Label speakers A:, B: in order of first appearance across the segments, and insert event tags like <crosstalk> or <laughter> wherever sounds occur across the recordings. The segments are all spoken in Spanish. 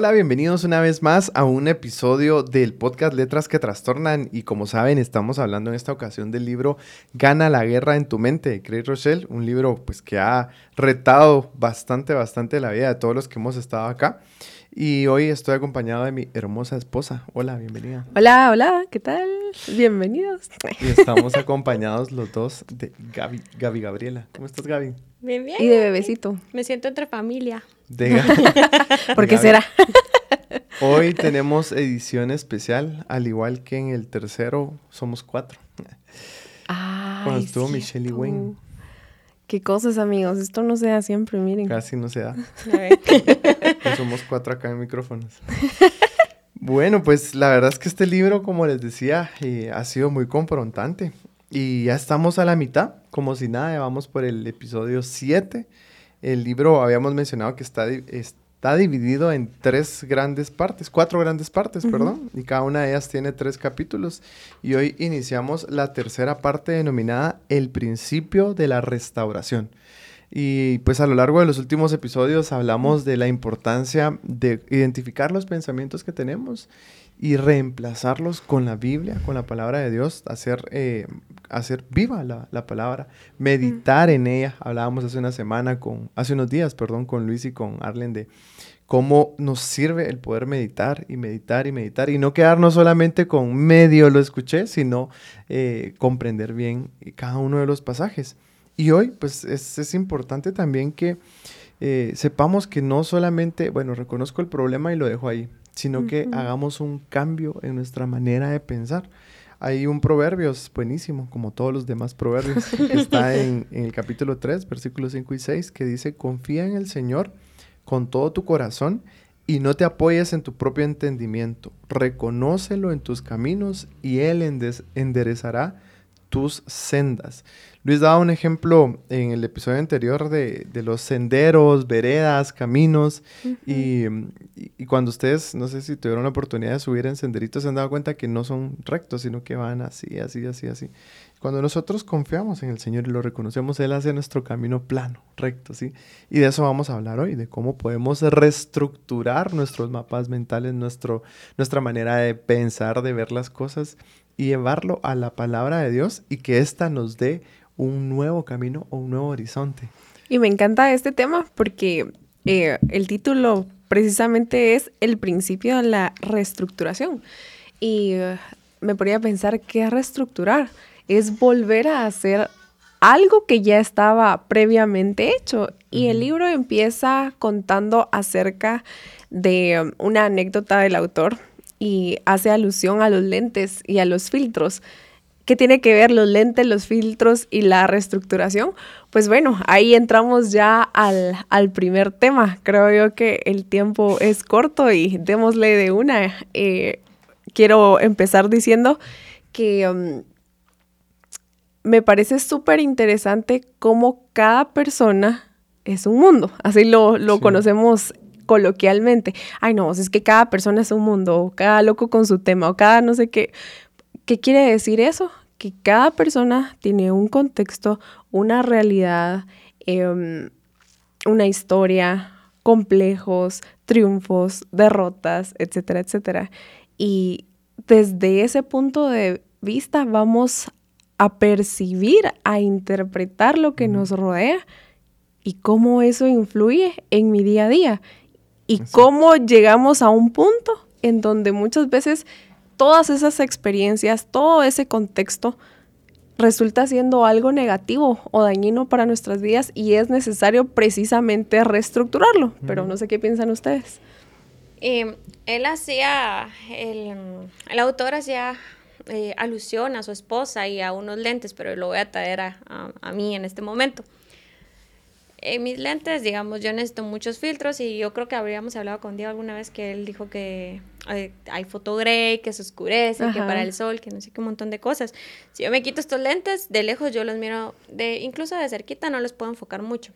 A: Hola, bienvenidos una vez más a un episodio del podcast Letras que Trastornan y como saben estamos hablando en esta ocasión del libro Gana la guerra en tu mente de Craig Rochelle, un libro pues que ha retado bastante, bastante la vida de todos los que hemos estado acá y hoy estoy acompañado de mi hermosa esposa. Hola, bienvenida.
B: Hola, hola, ¿qué tal? Bienvenidos.
A: Y estamos acompañados los dos de Gaby, Gaby Gabriela. ¿Cómo estás Gaby?
C: Bien, bien.
B: Y de bebecito.
C: Me siento entre familia. <laughs>
A: De
B: ¿Por qué será? <laughs>
A: Hoy tenemos edición especial, al igual que en el tercero somos cuatro.
B: Ah,
A: Cuando estuvo Michelle y Wayne.
B: Qué cosas, amigos. Esto no se da siempre, miren.
A: Casi no se da. <laughs> Pues somos cuatro acá en micrófonos. Bueno, pues la verdad es que este libro, como les decía, eh, ha sido muy confrontante. Y ya estamos a la mitad, como si nada, vamos por el episodio 7. El libro habíamos mencionado que está, está dividido en tres grandes partes, cuatro grandes partes, perdón, y cada una de ellas tiene tres capítulos. Y hoy iniciamos la tercera parte denominada El principio de la restauración. Y pues a lo largo de los últimos episodios hablamos de la importancia de identificar los pensamientos que tenemos y reemplazarlos con la Biblia, con la palabra de Dios, hacer, eh, hacer viva la, la palabra, meditar en ella. Hablábamos hace una semana con, hace unos días, perdón, con Luis y con Arlen de cómo nos sirve el poder meditar y meditar y meditar y no quedarnos solamente con medio lo escuché, sino eh, comprender bien cada uno de los pasajes. Y hoy, pues es, es importante también que eh, sepamos que no solamente, bueno, reconozco el problema y lo dejo ahí, sino que hagamos un cambio en nuestra manera de pensar. Hay un proverbio, es buenísimo, como todos los demás proverbios, <laughs> que está en, en el capítulo 3, versículos 5 y 6, que dice, confía en el Señor con todo tu corazón y no te apoyes en tu propio entendimiento. Reconócelo en tus caminos y Él enderezará tus sendas. Luis daba un ejemplo en el episodio anterior de, de los senderos, veredas, caminos. y, y- cuando ustedes, no sé si tuvieron la oportunidad de subir en senderitos, se han dado cuenta que no son rectos, sino que van así, así, así, así. Cuando nosotros confiamos en el Señor y lo reconocemos, Él hace nuestro camino plano, recto, ¿sí? Y de eso vamos a hablar hoy, de cómo podemos reestructurar nuestros mapas mentales, nuestro, nuestra manera de pensar, de ver las cosas y llevarlo a la palabra de Dios y que ésta nos dé un nuevo camino o un nuevo horizonte.
B: Y me encanta este tema porque eh, el título precisamente es el principio de la reestructuración. Y eh, me ponía a pensar que reestructurar es volver a hacer algo que ya estaba previamente hecho. Y el libro empieza contando acerca de um, una anécdota del autor y hace alusión a los lentes y a los filtros. ¿Qué tiene que ver los lentes, los filtros y la reestructuración? Pues bueno, ahí entramos ya al, al primer tema. Creo yo que el tiempo es corto y démosle de una. Eh, quiero empezar diciendo que um, me parece súper interesante cómo cada persona es un mundo. Así lo, lo
A: Sí.
B: conocemos coloquialmente. Ay, no, es que cada persona es un mundo, o cada loco con su tema, o cada no sé qué. ¿Qué quiere decir eso? Que cada persona tiene un contexto, una realidad, em, una historia, complejos, triunfos, derrotas, etcétera, etcétera. Y desde ese punto de vista vamos a percibir, a interpretar lo que nos rodea y cómo eso influye en mi día a día. Y cómo llegamos a un punto en donde muchas veces todas esas experiencias, todo ese contexto resulta siendo algo negativo o dañino para nuestras vidas y es necesario precisamente reestructurarlo. Pero no sé qué piensan ustedes.
C: Eh, él hacía, el, el autor hacía eh, alusión a su esposa y a unos lentes, pero lo voy a traer a, a- a mí en este momento. En mis lentes, digamos, yo necesito muchos filtros y yo creo que habríamos hablado con Diego alguna vez que él dijo que hay, hay gray, que se oscurece, que para el sol, que no sé qué, un montón de cosas. Si yo me quito estos lentes, de lejos yo los miro, de incluso de cerquita no los puedo enfocar mucho.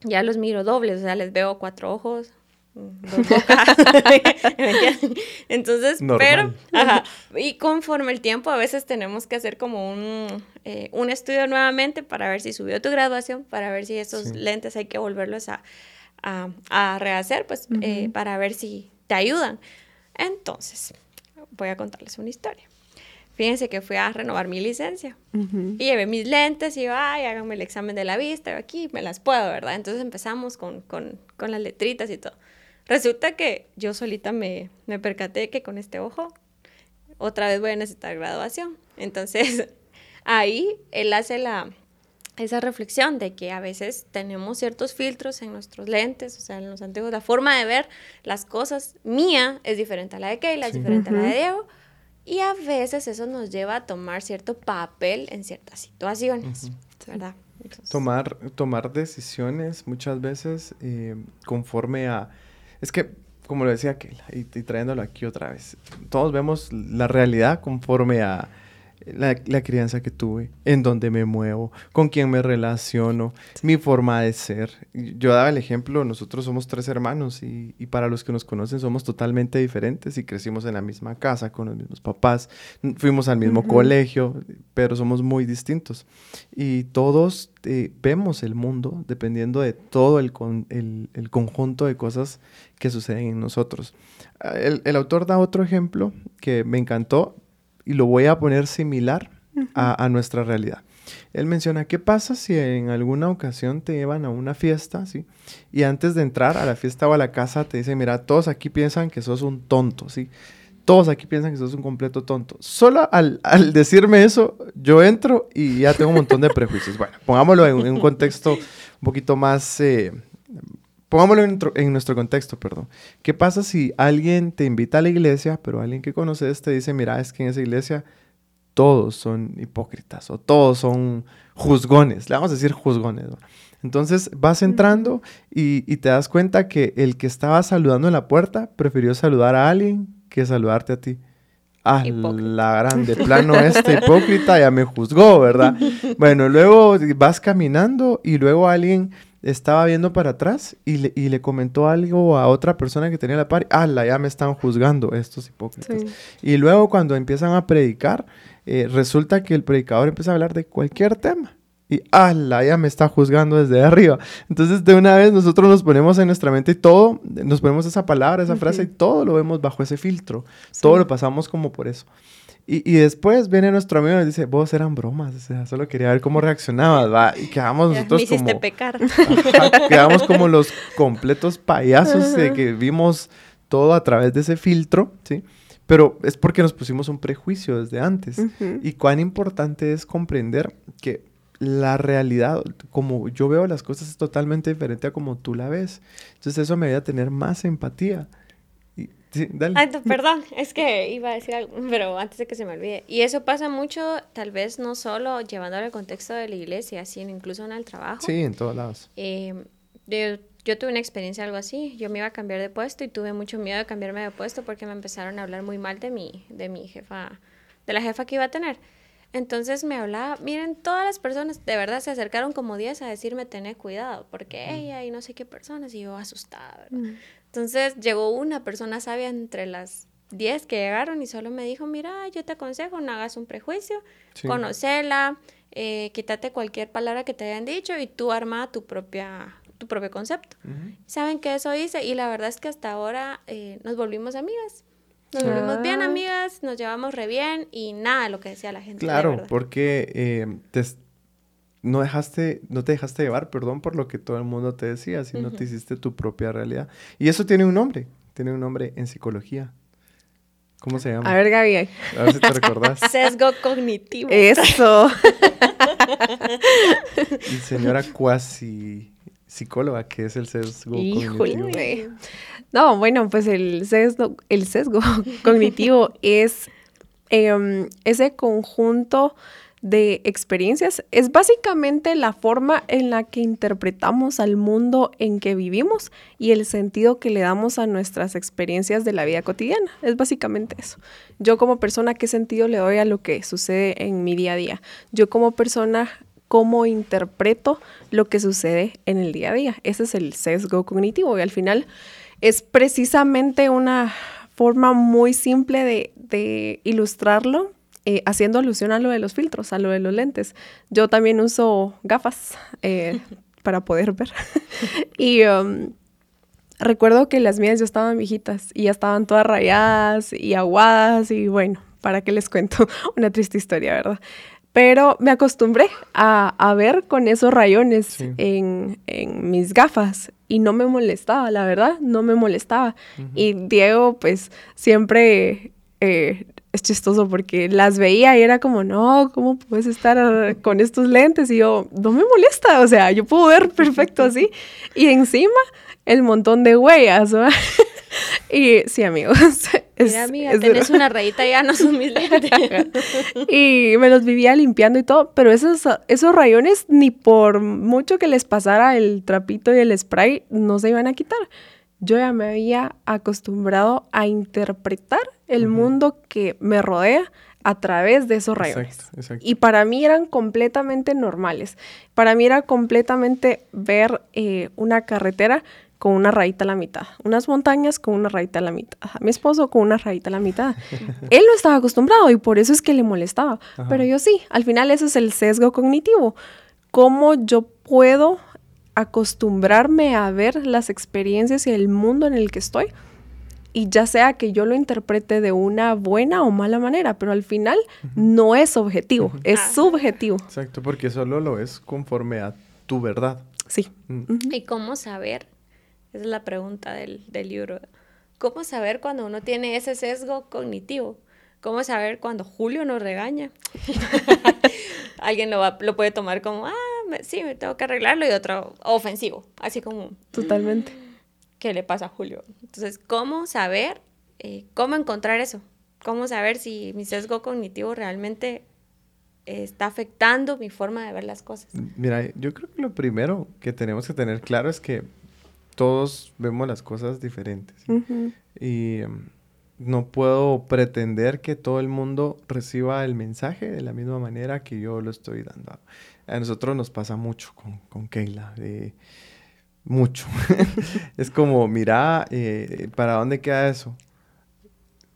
C: Ya los miro dobles, o sea, les veo cuatro ojos, <laughs> <laughs> Entonces, pero, ajá, y conforme el tiempo, a veces tenemos que hacer como un, eh, un estudio nuevamente para ver si subió tu graduación, para ver si esos lentes hay que volverlos a, a, rehacer, pues, eh, para ver si te ayudan. Entonces, voy a contarles una historia. Fíjense que fui a renovar mi licencia y llevé mis lentes y yo, ay, háganme el examen de la vista, aquí me las puedo, ¿verdad? Entonces empezamos con, con, con las letritas y todo. Resulta que yo solita me, me percaté que con este ojo otra vez voy a necesitar graduación. Entonces, <laughs> ahí él hace la, esa reflexión de que a veces tenemos ciertos filtros en nuestros lentes, o sea, en los antiguos, la forma de ver las cosas mía es diferente a la de Keila, es diferente a la de Diego, y a veces eso nos lleva a tomar cierto papel en ciertas situaciones, ¿verdad?
A: tomar, tomar decisiones muchas veces eh, conforme a es que, como lo decía aquel, y, y trayéndolo aquí otra vez, todos vemos la realidad conforme a la, crianza que tuve, en donde me muevo, con quién me relaciono, mi forma de ser. Yo daba el ejemplo, nosotros somos tres hermanos y, para los que nos conocen somos totalmente diferentes y crecimos en la misma casa, con los mismos papás, fuimos al mismo colegio, pero somos muy distintos. Y todos eh, vemos el mundo dependiendo de todo el, el, conjunto de cosas que suceden en nosotros. El, el autor da otro ejemplo que me encantó, y lo voy a poner similar a, nuestra realidad. Él menciona, ¿qué pasa si en alguna ocasión te llevan a una fiesta, ¿sí? Y antes de entrar a la fiesta o a la casa te dicen, mira, todos aquí piensan que sos un tonto, ¿sí? Todos aquí piensan que sos un completo tonto. Solo al, decirme eso, yo entro y ya tengo un montón de prejuicios. Bueno, pongámoslo en, un contexto un poquito más... Eh, pongámoslo en, en, nuestro contexto, perdón. ¿Qué pasa si alguien te invita a la iglesia, pero alguien que conoces te dice, mira, es que en esa iglesia todos son hipócritas o todos son juzgones, le vamos a decir juzgones. Entonces vas entrando y, te das cuenta que el que estaba saludando en la puerta prefirió saludar a alguien que saludarte a ti. Ah, la grande plano <laughs> este hipócrita ya me juzgó, ¿verdad? Bueno, luego vas caminando y luego alguien estaba viendo para atrás y le, y le comentó algo a otra persona que tenía la par. Ah, ya me están juzgando estos hipócritas. Y luego cuando empiezan a predicar, eh, resulta que el predicador empieza a hablar de cualquier tema. Y ala, ya me está juzgando desde arriba. Entonces, de una vez nosotros nos ponemos en nuestra mente y todo, nos ponemos esa palabra, esa frase y todo lo vemos bajo ese filtro. Todo lo pasamos como por eso. Y, y, después viene nuestro amigo y dice, vos eran bromas, o sea, solo quería ver cómo reaccionabas, va. Y quedamos nosotros
C: me hiciste pecar. <laughs>
A: quedamos como los completos payasos de que vimos todo a través de ese filtro, ¿sí? Pero es porque nos pusimos un prejuicio desde antes. Y cuán importante es comprender que la realidad, como yo veo las cosas, es totalmente diferente a como tú la ves. Entonces eso me ayuda a tener más empatía. Sí, dale.
C: Ay, perdón, es que iba a decir algo, pero antes de que se me olvide. Y eso pasa mucho, tal vez no solo llevándolo al contexto de la iglesia, sino incluso en el trabajo.
A: Sí, en todos lados.
C: Eh, yo, tuve una experiencia algo así. Yo me iba a cambiar de puesto y tuve mucho miedo de cambiarme de puesto porque me empezaron a hablar muy mal de mi, de mi jefa, de la jefa que iba a tener. Entonces me hablaba, miren, todas las personas de verdad se acercaron como 10 a decirme, tener cuidado, porque ella y no sé qué personas, y yo asustada, ¿verdad? Entonces llegó una persona sabia entre las 10 que llegaron y solo me dijo, mira, yo te aconsejo, no hagas un prejuicio, conocela, eh, quítate cualquier palabra que te hayan dicho y tú arma tu propia tu propio concepto. Saben que eso hice y la verdad es que hasta ahora eh, nos volvimos amigas. Nos volvimos bien ah. amigas, nos llevamos re bien y nada lo que decía la gente.
A: Claro, porque eh, te, no dejaste, no te dejaste llevar, perdón, por lo que todo el mundo te decía, sino te hiciste tu propia realidad. Y eso tiene un nombre, tiene un nombre en psicología. ¿Cómo se llama?
B: A ver, Gaby.
A: A ver si te recordás. <laughs>
C: Sesgo cognitivo.
B: Eso. <laughs>
A: y señora cuasi psicóloga, ¿qué es el sesgo cognitivo?
B: No, bueno, pues el sesgo, el sesgo <laughs> cognitivo es em, ese conjunto de experiencias es básicamente la forma en la que interpretamos al mundo en que vivimos y el sentido que le damos a nuestras experiencias de la vida cotidiana. Es básicamente eso. Yo como persona, ¿qué sentido le doy a lo que sucede en mi día a día? Yo como persona, ¿cómo interpreto lo que sucede en el día a día? Ese es el sesgo cognitivo y al final es precisamente una forma muy simple de, de ilustrarlo eh, haciendo alusión a lo de los filtros, a lo de los lentes. Yo también uso gafas eh, <laughs> para poder ver. <laughs> y um, recuerdo que las mías ya estaban viejitas y ya estaban todas rayadas y aguadas y bueno, ¿para qué les cuento? <laughs> Una triste historia, ¿verdad? Pero me acostumbré a, ver con esos rayones en, mis gafas y no me molestaba, la verdad, no me molestaba. Y Diego, pues, siempre eh, es chistoso porque las veía y era como, no, ¿cómo puedes estar con estos lentes? Y yo, no me molesta, o sea, yo puedo ver perfecto así. Y encima, el montón de huellas, <laughs> y sí, amigos. <laughs>
C: Mira, amiga, tenés una rayita ya, no son mis lentes. <laughs>
B: y me los vivía limpiando y todo, pero esos, esos rayones, ni por mucho que les pasara el trapito y el spray, no se iban a quitar yo ya me había acostumbrado a interpretar el mundo que me rodea a través de esos rayones. Y para mí eran completamente normales. Para mí era completamente ver eh, una carretera con una rayita a la mitad, unas montañas con una rayita a la mitad, mi esposo con una rayita a la mitad. <laughs> Él no estaba acostumbrado y por eso es que le molestaba. Pero yo sí, al final eso es el sesgo cognitivo. ¿Cómo yo puedo acostumbrarme a ver las experiencias y el mundo en el que estoy. Y ya sea que yo lo interprete de una buena o mala manera, pero al final no es objetivo, es subjetivo.
A: Exacto, porque solo lo es conforme a tu verdad.
B: Sí.
C: Mm. ¿Y cómo saber? Esa es la pregunta del, del libro. ¿Cómo saber cuando uno tiene ese sesgo cognitivo? ¿Cómo saber cuando Julio nos regaña? <laughs> Alguien lo, va, lo puede tomar como, ah, sí, me tengo que arreglarlo, y otro ofensivo, así como...
B: Totalmente.
C: ¿Qué le pasa a Julio? Entonces, ¿cómo saber, eh, cómo encontrar eso? ¿Cómo saber si mi sesgo cognitivo realmente está afectando mi forma de ver las cosas?
A: Mira, yo creo que lo primero que tenemos que tener claro es que todos vemos las cosas diferentes. Y em, no puedo pretender que todo el mundo reciba el mensaje de la misma manera que yo lo estoy dando. A nosotros nos pasa mucho con, con Keila, mucho. <laughs> es como, mira, eh, ¿para dónde queda eso?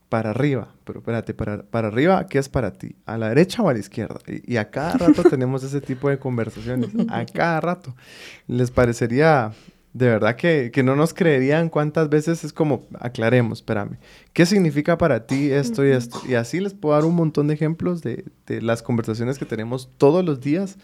A: Para arriba, pero espérate, para, para arriba, ¿qué es para ti? ¿A la derecha o a la izquierda? Y, y a cada rato tenemos ese tipo de conversaciones, a cada rato. ¿Les parecería de verdad que, no nos creerían cuántas veces es como, aclaremos, espérame, ¿qué significa para ti esto y esto? Y así les puedo dar un montón de ejemplos de, las conversaciones que tenemos todos los días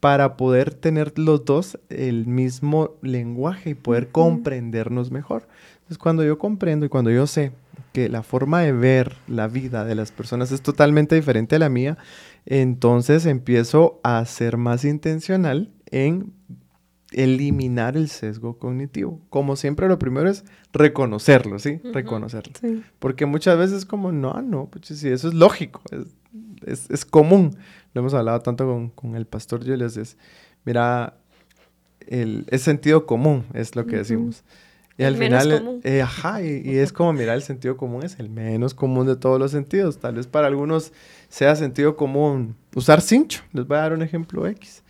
A: para poder tener los dos el mismo lenguaje y poder comprendernos mejor. Entonces, cuando yo comprendo y cuando yo sé que la forma de ver la vida de las personas es totalmente diferente a la mía, entonces empiezo a ser más intencional en eliminar el sesgo cognitivo. Como siempre, lo primero es reconocerlo, ¿sí? Reconocerlo. Porque muchas veces como, no, no, pues sí, eso es lógico, es, común. Lo hemos hablado tanto con, el pastor Julius, es, mira, el, es sentido común, es lo que decimos. Y al final, eh, ajá, y, y, es como, mira, el sentido común es el menos común de todos los sentidos. Tal vez para algunos sea sentido común usar cincho. Les voy a dar un ejemplo X.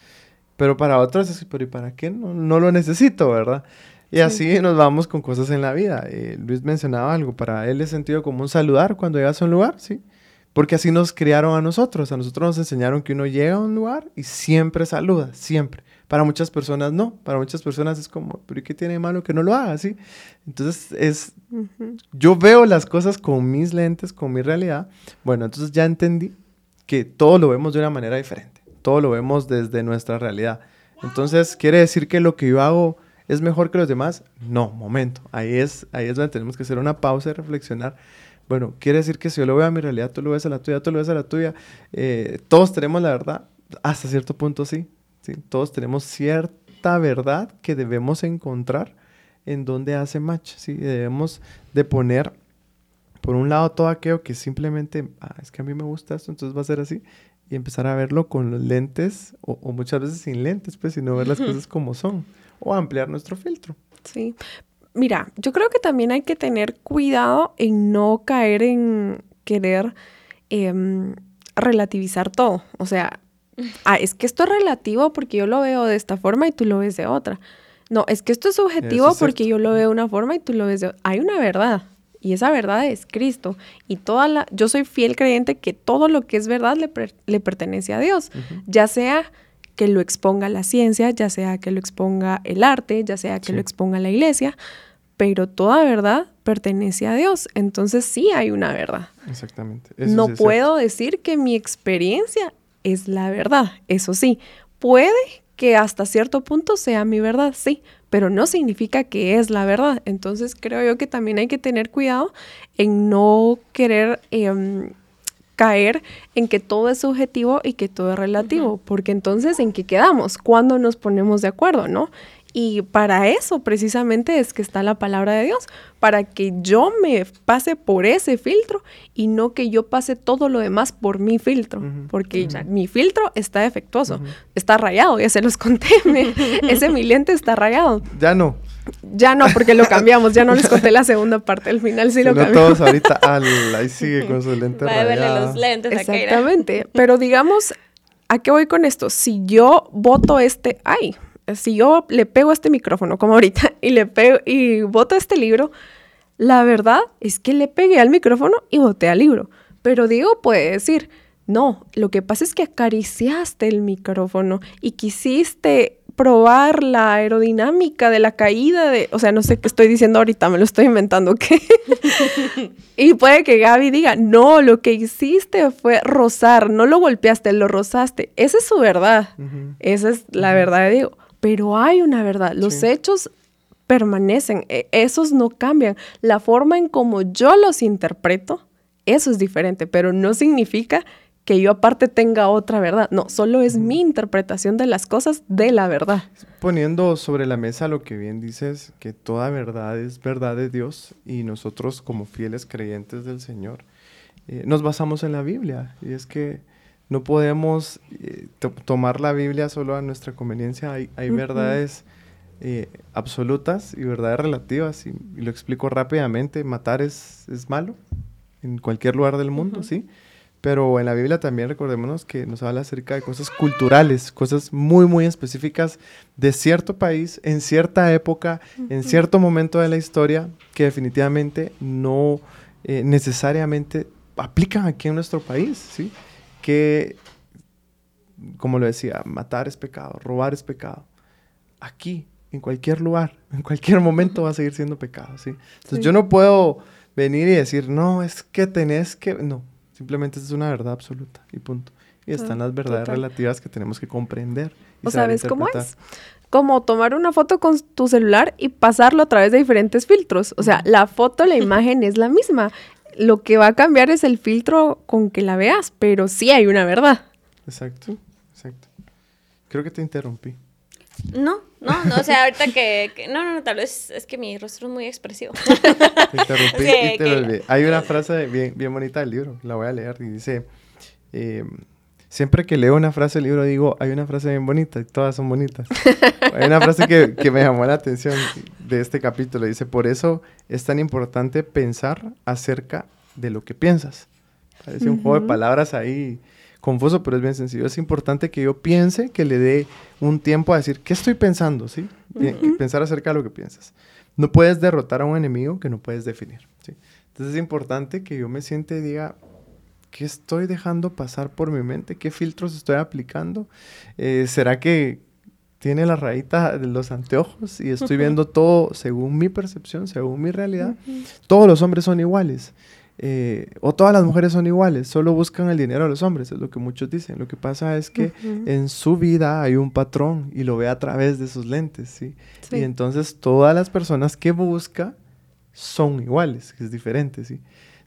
A: Pero para otros es, pero ¿y para qué? No, no lo necesito, ¿verdad? Y así nos vamos con cosas en la vida. Eh, Luis mencionaba algo, para él es sentido común saludar cuando llegas a un lugar, ¿sí? Porque así nos criaron a nosotros. A nosotros nos enseñaron que uno llega a un lugar y siempre saluda, siempre. Para muchas personas no. Para muchas personas es como, pero ¿y qué tiene de malo que no lo haga? ¿sí? Entonces es, yo veo las cosas con mis lentes, con mi realidad. Bueno, entonces ya entendí que todo lo vemos de una manera diferente todo lo vemos desde nuestra realidad. Entonces, ¿quiere decir que lo que yo hago es mejor que los demás? No, momento. Ahí es, ahí es donde tenemos que hacer una pausa y reflexionar. Bueno, quiere decir que si yo lo veo a mi realidad, tú lo ves a la tuya, tú lo ves a la tuya. Eh, todos tenemos la verdad. Hasta cierto punto sí, sí. Todos tenemos cierta verdad que debemos encontrar en donde hace match. ¿sí? Debemos de poner por un lado todo aquello que simplemente, ah, es que a mí me gusta esto, entonces va a ser así, y empezar a verlo con los lentes, o, muchas veces sin lentes, pues, sino ver las cosas como son, o ampliar nuestro filtro.
B: Sí. Mira, yo creo que también hay que tener cuidado en no caer en querer em, relativizar todo. O sea, <laughs> ah, es que esto es relativo porque yo lo veo de esta forma y tú lo ves de otra. No, es que esto es subjetivo porque yo lo veo de una forma y tú lo ves de otra. Hay una verdad y esa verdad es Cristo. Y toda la, yo soy fiel creyente que todo lo que es verdad le, le pertenece a Dios, ya sea que lo exponga la ciencia, ya sea que lo exponga el arte, ya sea que lo exponga la iglesia, pero toda verdad pertenece a Dios. Entonces sí hay una verdad.
A: Exactamente.
B: no puedo decir que mi experiencia es la verdad, eso sí. Puede que hasta cierto punto sea mi verdad, sí, pero no significa que es la verdad. Entonces creo yo que también hay que tener cuidado en no querer em, caer en que todo es subjetivo y que todo es relativo, porque entonces en qué quedamos, cuando nos ponemos de acuerdo, ¿no? Y para eso precisamente es que está la palabra de Dios, para que yo me pase por ese filtro y no que yo pase todo lo demás por mi filtro, porque mi filtro está defectuoso, está rayado, ya se los conté, <laughs> ese mi lente está rayado.
A: Ya no.
B: Ya no, porque lo <laughs> cambiamos, ya no les conté la segunda parte, al final sí lo cambiamos.
A: todos ahorita, ahí sigue con <laughs> Va a verle los lentes
B: Exactamente, pero digamos, ¿a qué voy con esto? Si yo voto este, ay, si yo le pego a este micrófono, como ahorita, <laughs> y le pego y voto este libro, la verdad es que le pegué al micrófono y boté al libro. Pero Diego puede decir, no, lo que pasa es que acariciaste el micrófono y quisiste probar la aerodinámica de la caída de, o sea, no sé qué estoy diciendo ahorita, me lo estoy inventando, ¿qué? <laughs> y puede que Gaby diga, no, lo que hiciste fue rozar, no lo golpeaste, lo rozaste. Esa es su verdad, esa es la verdad de Diego pero hay una verdad. Los hechos permanecen, e, esos no cambian. La forma en como yo los interpreto, eso es diferente, pero no significa que yo aparte tenga otra verdad. No, solo es mi interpretación de las cosas de la verdad.
A: Poniendo sobre la mesa lo que bien dices, que toda verdad es verdad de Dios y nosotros como fieles creyentes del Señor eh, nos basamos en la Biblia. Y es que no podemos eh, tomar la Biblia solo a nuestra conveniencia. Hay, verdades eh, absolutas y verdades relativas. Y, lo explico rápidamente. Matar es, es, malo en cualquier lugar del mundo, ¿sí? Pero en la Biblia también recordémonos que nos habla acerca de cosas culturales, cosas muy, muy específicas de cierto país, en cierta época, en cierto momento de la historia, que definitivamente no eh, necesariamente aplican aquí en nuestro país, ¿sí? Que, como lo decía, matar es pecado, robar es pecado. Aquí, en cualquier lugar, en cualquier momento va a seguir siendo pecado, ¿sí? Entonces yo no puedo venir y decir, no, es que tenés que... No, simplemente es una verdad absoluta y punto. Y están las verdades relativas que tenemos que comprender.
B: ¿O sabes cómo es? Como tomar una foto con tu celular y pasarlo a través de diferentes filtros. O sea, la foto, la <laughs> imagen es la misma lo que va a cambiar es el filtro con que la veas, pero sí hay una verdad.
A: Exacto, exacto. Creo que te interrumpí.
C: No, no, no, o sea, ahorita que, no, no, no, tal vez es que mi rostro es muy expresivo. <laughs> Te interrumpí <laughs>
A: y te Hay una frase bien, bien bonita del libro, la voy a leer y dice, eh, siempre que leo una frase del libro digo, hay una frase bien bonita y todas son bonitas. <laughs> hay una frase que, que, me llamó la atención de este capítulo. Dice, por eso es tan importante pensar acerca de lo que piensas. Parece un juego de palabras ahí confuso, pero es bien sencillo. Es importante que yo piense, que le dé un tiempo a decir, ¿qué estoy pensando? ¿Sí? Pensar acerca de lo que piensas. No puedes derrotar a un enemigo que no puedes definir. ¿sí? Entonces es importante que yo me siente y diga, ¿qué estoy dejando pasar por mi mente? ¿Qué filtros estoy aplicando? Eh, ¿Será que tiene la rayita de los anteojos y estoy viendo todo según mi percepción, según mi realidad? Todos los hombres son iguales. Eh, o todas las mujeres son iguales, solo buscan el dinero de los hombres, es lo que muchos dicen. Lo que pasa es que en su vida hay un patrón y lo ve a través de sus lentes, ¿sí? Y entonces todas las personas que busca son iguales, es diferente, ¿sí?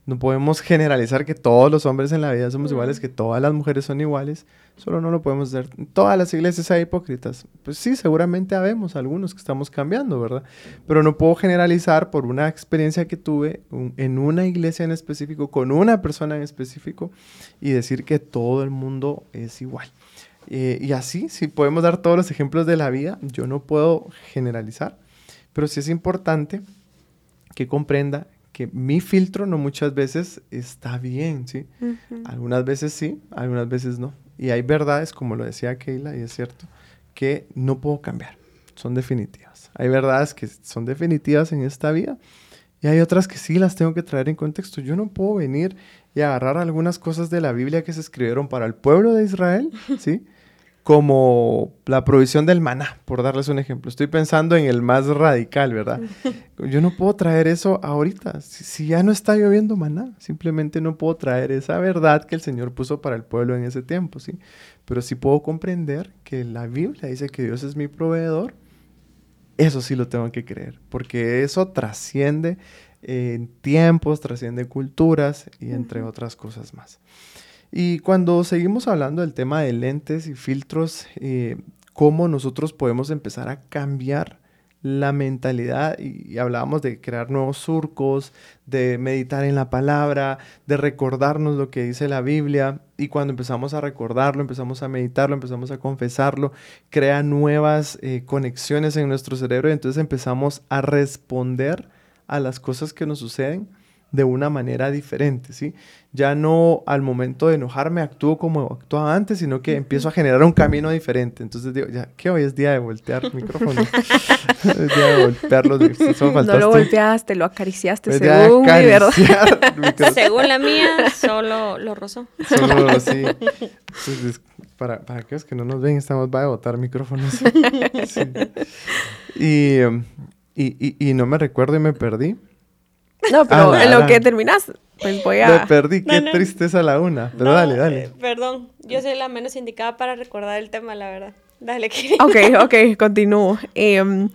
A: No podemos generalizar que todos los hombres en la vida somos iguales, que todas las mujeres son iguales. Solo no lo podemos hacer. Todas las iglesias hay hipócritas. Pues sí, seguramente habemos algunos que estamos cambiando, ¿verdad? Pero no puedo generalizar por una experiencia que tuve en una iglesia en específico, con una persona en específico, y decir que todo el mundo es igual. Eh, y así, si podemos dar todos los ejemplos de la vida, yo no puedo generalizar, pero sí es importante que comprenda que mi filtro no muchas veces está bien, ¿sí? Algunas veces sí, algunas veces no. Y hay verdades, como lo decía Keila, y es cierto, que no puedo cambiar, son definitivas. Hay verdades que son definitivas en esta vida y hay otras que sí las tengo que traer en contexto. Yo no puedo venir y agarrar algunas cosas de la Biblia que se escribieron para el pueblo de Israel, ¿sí? <laughs> como la provisión del maná, por darles un ejemplo. Estoy pensando en el más radical, ¿verdad? <laughs> Yo no puedo traer eso ahorita. Si, ya no está lloviendo maná, simplemente no puedo traer esa verdad que el Señor puso para el pueblo en ese tiempo, ¿sí? Pero sí puedo comprender que la Biblia dice que Dios es mi proveedor. Eso sí lo tengo que creer, porque eso trasciende en tiempos, trasciende culturas y entre otras cosas más. Y cuando seguimos hablando del tema de lentes y filtros, eh, cómo nosotros podemos empezar a cambiar la mentalidad y, hablábamos de crear nuevos surcos, de meditar en la palabra, de recordarnos lo que dice la Biblia. Y cuando empezamos a recordarlo, empezamos a meditarlo, empezamos a confesarlo, crea nuevas eh, conexiones en nuestro cerebro. Y entonces empezamos a responder a las cosas que nos suceden de una manera diferente, ¿sí? Ya no al momento de enojarme actúo como actuaba antes, sino que empiezo a generar un camino diferente. Entonces digo, ya que hoy es día de voltear micrófonos. <laughs> es día de voltearlos.
B: No lo volteaste, lo acariciaste según mi verdad. <laughs>
C: según la mía, solo lo rozó.
A: Solo, sí. Entonces, para, para aquellos que no nos ven, estamos va a botar micrófonos. <laughs> y, y, y no me recuerdo y me perdí.
B: No, pero en lo que terminas, pues voy a...
A: Me perdí, qué tristeza la una. Pero dale, dale. Eh,
C: perdón, yo soy la menos indicada para recordar el tema, la verdad. Dale,
B: Kiri. Ok, ok, continúo. Em,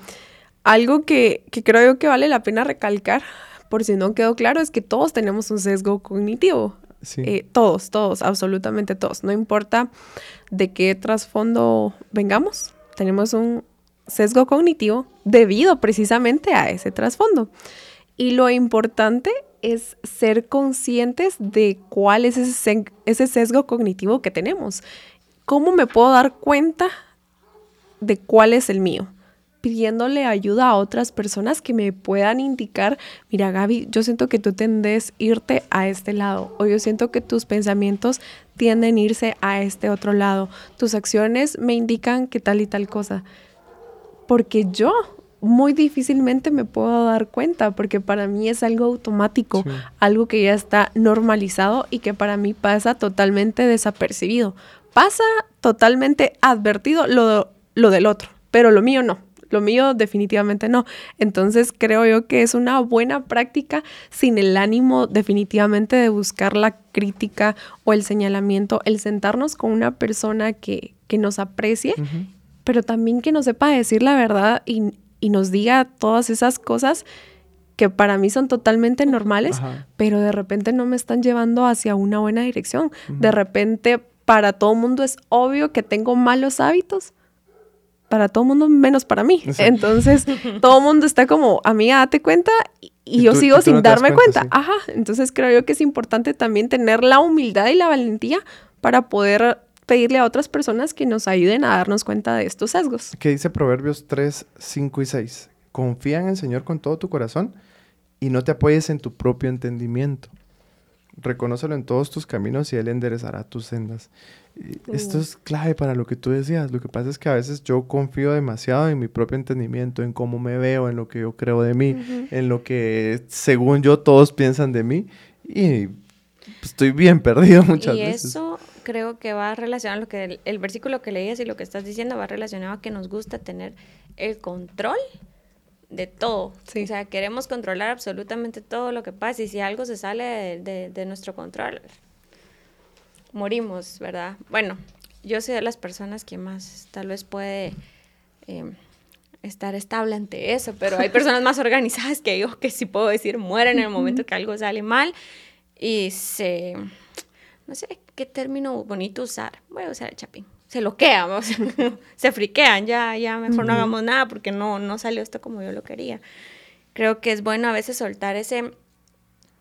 B: algo que, que creo que vale la pena recalcar, por si no quedó claro, es que todos tenemos un sesgo cognitivo. Sí. Eh, todos, todos, absolutamente todos. No importa de qué trasfondo vengamos, tenemos un sesgo cognitivo debido precisamente a ese trasfondo. Y lo importante es ser conscientes de cuál es ese, sesgo cognitivo que tenemos. ¿Cómo me puedo dar cuenta de cuál es el mío? pidiéndole ayuda a otras personas que me puedan indicar, mira Gaby, yo siento que tú tendes irte a este lado o yo siento que tus pensamientos tienden a irse a este otro lado. Tus acciones me indican que tal y tal cosa. Porque yo muy difícilmente me puedo dar cuenta porque para mí es algo automático, algo que ya está normalizado y que para mí pasa totalmente desapercibido. Pasa totalmente advertido lo, lo del otro, pero lo mío no. Lo mío definitivamente no. Entonces creo yo que es una buena práctica sin el ánimo definitivamente de buscar la crítica o el señalamiento, el sentarnos con una persona que, que nos aprecie, pero también que nos sepa decir la verdad y, y nos diga todas esas cosas que para mí son totalmente normales, pero de repente no me están llevando hacia una buena dirección. De repente para todo mundo es obvio que tengo malos hábitos. Para todo mundo menos para mí. Entonces, <laughs> todo mundo está como, amiga, date cuenta y, yo sigo sin darme cuenta. Ajá. Entonces, creo yo que es importante también tener la humildad y la valentía para poder pedirle a otras personas que nos ayuden a darnos cuenta de estos sesgos.
A: ¿Qué dice Proverbios 3, 5 y 6? Confía en el Señor con todo tu corazón y no te apoyes en tu propio entendimiento. Reconócelo en todos tus caminos y Él enderezará tus sendas. Esto es clave para lo que tú decías. Lo que pasa es que a veces yo confío demasiado en mi propio entendimiento, en cómo me veo, en lo que yo creo de mí, en lo que según yo todos piensan de mí y estoy bien perdido <laughs> muchas veces.
C: Y eso creo que va relacionado a lo que el, versículo que leías y lo que estás diciendo va relacionado a que nos gusta tener el control de todo. O sea, queremos controlar absolutamente todo lo que pasa y si algo se sale de, nuestro control, morimos, ¿verdad? Bueno, yo soy de las personas que más tal vez puede em, estar estable ante eso, pero hay personas más <laughs> organizadas que yo que sí puedo decir mueren en el momento que algo sale mal y se, no sé qué término bonito usar, voy a usar el chapín, se loquean, <laughs> se friquean, ya, ya mejor no hagamos nada porque no, no salió esto como yo lo quería. Creo que es bueno a veces soltar ese,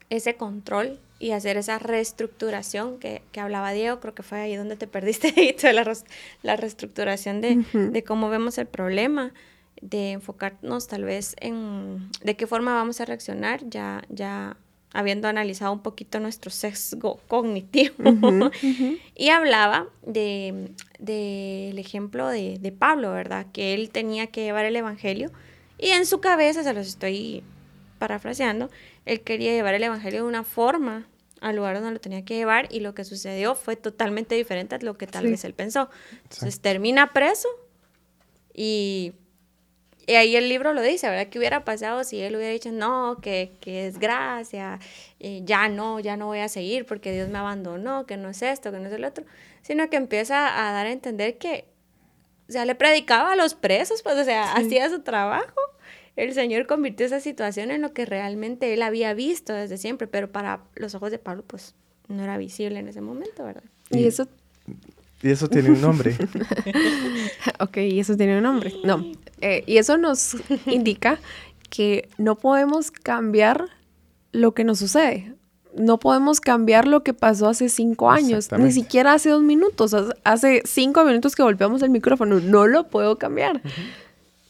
C: ese control y hacer esa reestructuración que, que, hablaba Diego, creo que fue ahí donde te perdiste, <laughs> la, la reestructuración de, de, cómo vemos el problema, de enfocarnos tal vez en de qué forma vamos a reaccionar, ya, ya habiendo analizado un poquito nuestro sesgo cognitivo. <laughs> y hablaba del de, ejemplo de, de Pablo, ¿verdad? Que él tenía que llevar el Evangelio y en su cabeza, se los estoy parafraseando, él quería llevar el Evangelio de una forma al lugar donde lo tenía que llevar y lo que sucedió fue totalmente diferente a lo que tal vez él pensó. Entonces termina preso y, y, ahí el libro lo dice, ¿verdad? ¿Qué hubiera pasado si él hubiera dicho, no, que, que es gracia, eh, ya no, ya no voy a seguir porque Dios me abandonó, que no es esto, que no es el otro, sino que empieza a dar a entender que, o sea, le predicaba a los presos, pues, o sea, hacía su trabajo el Señor convirtió esa situación en lo que realmente él había visto desde siempre, pero para los ojos de Pablo, pues no era visible en ese momento, ¿verdad?
B: Y, eso.
A: Y eso tiene un nombre. <laughs>
B: ok, y eso tiene un nombre. No. Eh, y eso nos indica que no podemos cambiar lo que nos sucede. No podemos cambiar lo que pasó hace cinco años, ni siquiera hace dos minutos. Hace cinco minutos que golpeamos el micrófono. No lo puedo cambiar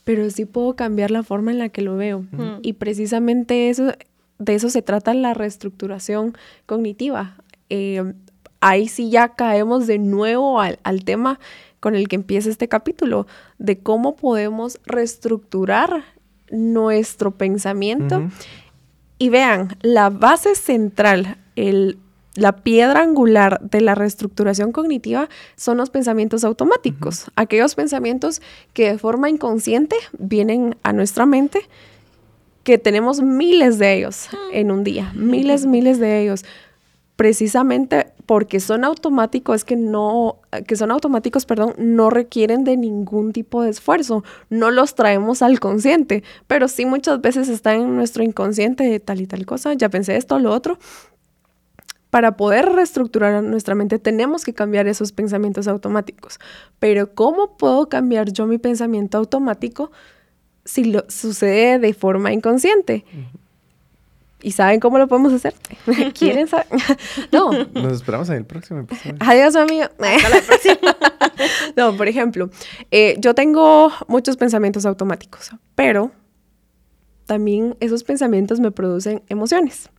B: pero sí puedo cambiar la forma en la que lo veo. Y precisamente eso, de eso se trata la reestructuración cognitiva. Eh, ahí sí ya caemos de nuevo al, tema con el que empieza este capítulo, de cómo podemos reestructurar nuestro pensamiento. Y vean, la base central, el la piedra angular de la reestructuración cognitiva son los pensamientos automáticos, aquellos pensamientos que de forma inconsciente vienen a nuestra mente, que tenemos miles de ellos en un día, miles, miles de ellos, precisamente porque son automáticos, que no, que son automáticos, perdón, no requieren de ningún tipo de esfuerzo, no los traemos al consciente, pero sí muchas veces están en nuestro inconsciente de tal y tal cosa, ya pensé esto, lo otro, para poder reestructurar nuestra mente tenemos que cambiar esos pensamientos automáticos. Pero ¿cómo puedo cambiar yo mi pensamiento automático si lo sucede de forma inconsciente? ¿Y saben cómo lo podemos hacer? <laughs> ¿Quieren saber? <laughs> no.
A: Nos esperamos en el próximo episodio.
B: Adiós, amigo. <laughs> no, por ejemplo, eh, yo tengo muchos pensamientos automáticos, pero también esos pensamientos me producen emociones.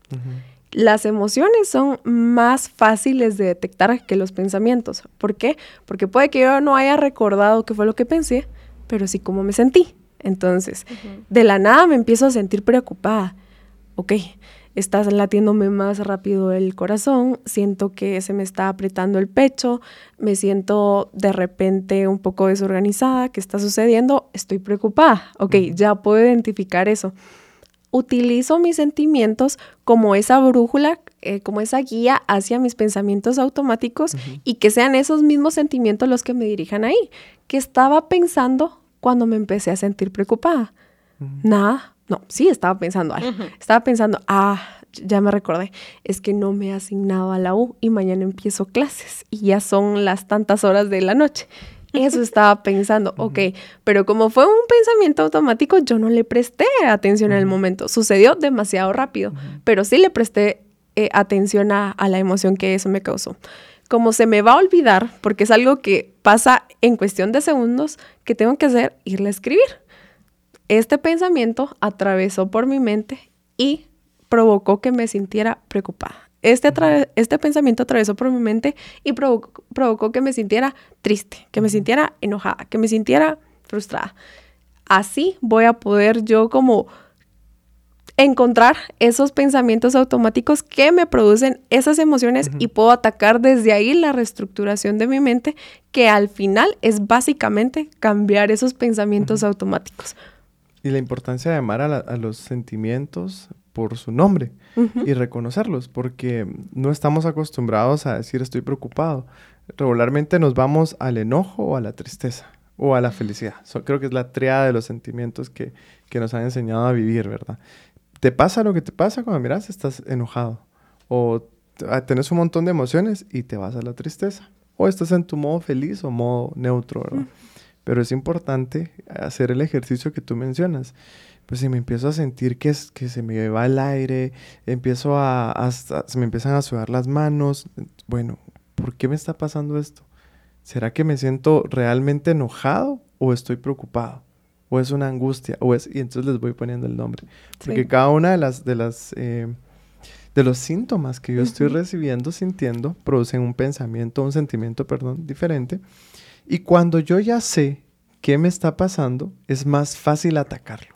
B: Las emociones son más fáciles de detectar que los pensamientos. ¿Por qué? Porque puede que yo no haya recordado qué fue lo que pensé, pero sí cómo me sentí. Entonces, de la nada me empiezo a sentir preocupada. Ok, está latiéndome más rápido el corazón, siento que se me está apretando el pecho, me siento de repente un poco desorganizada, ¿qué está sucediendo? Estoy preocupada. Ok, ya puedo identificar eso utilizo mis sentimientos como esa brújula, eh, como esa guía hacia mis pensamientos automáticos y que sean esos mismos sentimientos los que me dirijan ahí. ¿Qué estaba pensando cuando me empecé a sentir preocupada? Nada. No, sí estaba pensando algo. Estaba pensando, ah, ya me recordé, es que no me he asignado a la U y mañana empiezo clases y ya son las tantas horas de la noche. Eso <laughs> estaba pensando, ok, pero como fue un pensamiento automático, yo no le presté atención en el momento. Sucedió demasiado rápido, pero sí le presté eh, atención a, la emoción que eso me causó. Como se me va a olvidar, porque es algo que pasa en cuestión de segundos, que tengo que hacer? Irle a escribir. Este pensamiento atravesó por mi mente y provocó que me sintiera preocupada. Este, este pensamiento atravesó por mi mente y provocó, que me sintiera triste, que me sintiera enojada, que me sintiera frustrada. Así voy a poder yo como encontrar esos pensamientos automáticos que me producen esas emociones y puedo atacar desde ahí la reestructuración de mi mente, que al final es básicamente cambiar esos pensamientos automáticos.
A: Y la importancia de amar a los sentimientos por su nombre y reconocerlos, porque no estamos acostumbrados a decir estoy preocupado. Regularmente nos vamos al enojo o a la tristeza o a la felicidad. creo que es la triada de los sentimientos que, que, nos han enseñado a vivir, ¿verdad? Te pasa lo que te pasa cuando miras, estás enojado o ah, tenés un montón de emociones y te vas a la tristeza. O estás en tu modo feliz o modo neutro, ¿verdad? Pero es importante hacer el ejercicio que tú mencionas. Pues si me empiezo a sentir que, es, que se me va el aire, empiezo a, se me empiezan a sudar las manos. Bueno, ¿por qué me está pasando esto? ¿Será que me siento realmente enojado o estoy preocupado? ¿O es una angustia? O es, y entonces les voy poniendo el nombre. Porque cada una de las, de las eh, de los síntomas que yo estoy recibiendo, sintiendo, producen un pensamiento, un sentimiento, perdón, diferente. Y cuando yo ya sé qué me está pasando, es más fácil atacarlo.